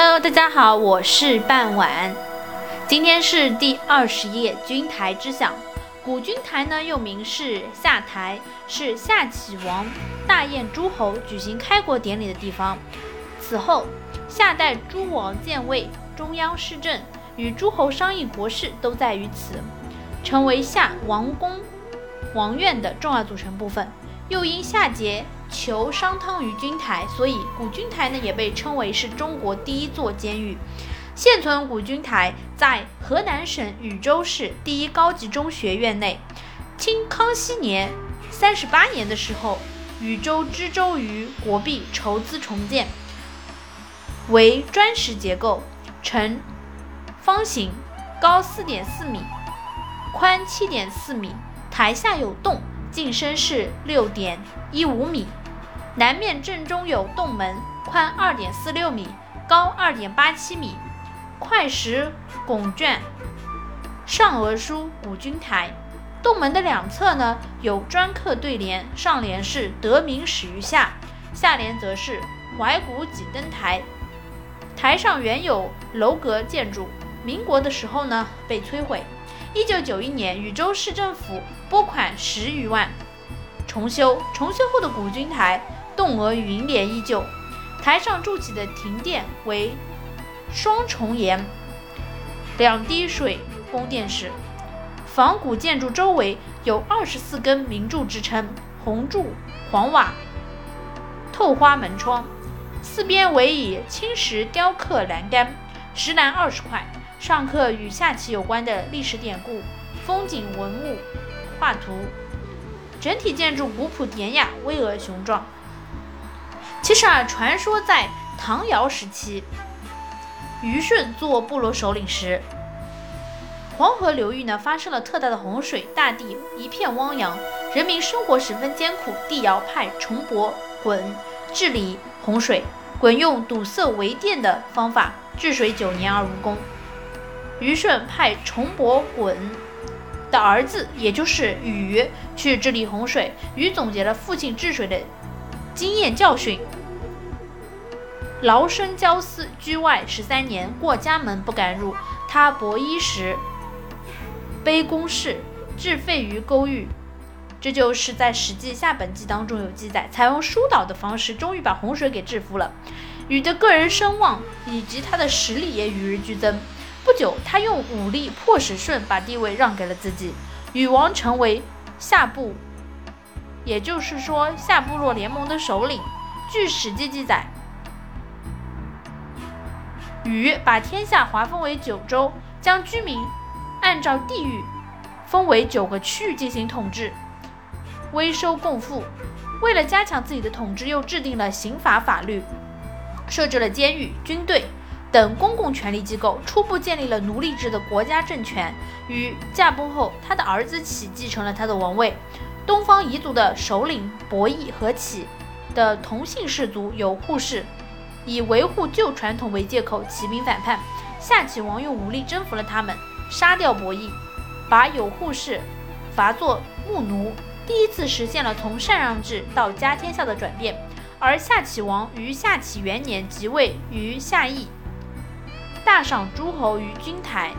Hello，大家好，我是半晚。今天是第二十页，军台之享。古军台呢，又名是下台，是夏启王大宴诸侯、举行开国典礼的地方。此后，夏代诸王建位，中央施政与诸侯商议国事都在于此，成为夏王宫、王苑的重要组成部分。又因夏桀求商汤于君台，所以古君台呢也被称为是中国第一座监狱。现存古君台在河南省禹州市第一高级中学院内。清康熙年三十八年的时候，禹州知州于国币筹资重建，为砖石结构，呈方形，高四点四米，宽七点四米，台下有洞。进深是六点一五米，南面正中有洞门，宽二点四六米，高二点八七米，块石拱券，上额书“古君台”。洞门的两侧呢有砖刻对联，上联是“得名始于夏”，下联则是“怀古几登台”。台上原有楼阁建筑，民国的时候呢被摧毁。一九九一年，禹州市政府拨款十余万重修。重修后的古君台栋额云帘依旧，台上筑起的亭殿为双重檐，两滴水供殿式。仿古建筑周围有二十四根明柱支撑，红柱黄瓦透花门窗，四边围以青石雕刻栏杆，石栏二十块。上刻与下棋有关的历史典故、风景文物画图，整体建筑古朴典雅、巍峨雄壮。其实啊，传说在唐尧时期，虞舜做部落首领时，黄河流域呢发生了特大的洪水，大地一片汪洋，人民生活十分艰苦。帝尧派重伯鲧治理洪水，鲧用堵塞围电的方法治水九年而无功。虞舜派重伯鲧的儿子，也就是禹，去治理洪水。禹总结了父亲治水的经验教训，劳身教思，居外十三年，过家门不敢入。他薄衣时，背弓事，置废于沟域。这就是在《史记·下本纪》当中有记载，采用疏导的方式，终于把洪水给制服了。禹的个人声望以及他的实力也与日俱增。不久，他用武力迫使舜把地位让给了自己，禹王成为夏部，也就是说夏部落联盟的首领。据《史记》记载，禹把天下划分为九州，将居民按照地域分为九个区域进行统治，微收共赋。为了加强自己的统治，又制定了刑法法律，设置了监狱、军队。等公共权力机构初步建立了奴隶制的国家政权。与驾崩后，他的儿子启继承了他的王位。东方彝族的首领伯益和启的同姓氏族有扈氏，以维护旧传统为借口起兵反叛。夏启王用武力征服了他们，杀掉伯益，把有扈氏罚作牧奴，第一次实现了从禅让制到家天下的转变。而夏启王于夏启元年即位于夏邑。大赏诸侯于君台，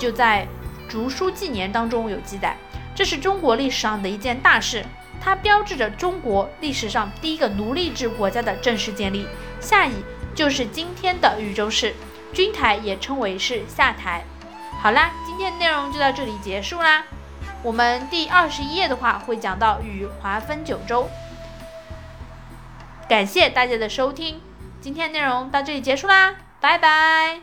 就在《竹书纪年》当中有记载。这是中国历史上的一件大事，它标志着中国历史上第一个奴隶制国家的正式建立。夏邑就是今天的禹州市，君台也称为是下台。好啦，今天的内容就到这里结束啦。我们第二十一页的话会讲到禹划分九州。感谢大家的收听，今天内容到这里结束啦，拜拜。